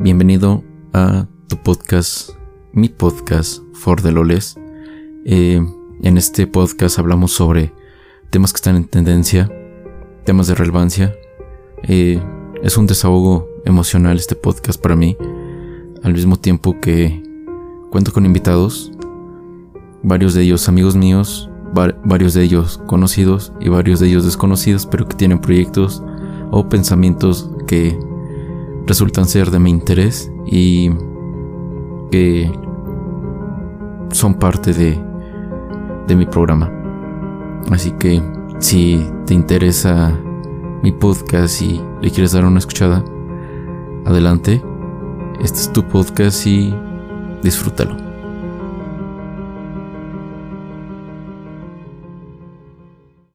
Bienvenido a tu podcast, mi podcast For the Loles. Eh, en este podcast hablamos sobre temas que están en tendencia, temas de relevancia. Eh, es un desahogo emocional este podcast para mí, al mismo tiempo que cuento con invitados, varios de ellos amigos míos, varios de ellos conocidos y varios de ellos desconocidos, pero que tienen proyectos o pensamientos que resultan ser de mi interés y que son parte de, de mi programa. Así que si te interesa mi podcast y le quieres dar una escuchada, adelante. Este es tu podcast y disfrútalo.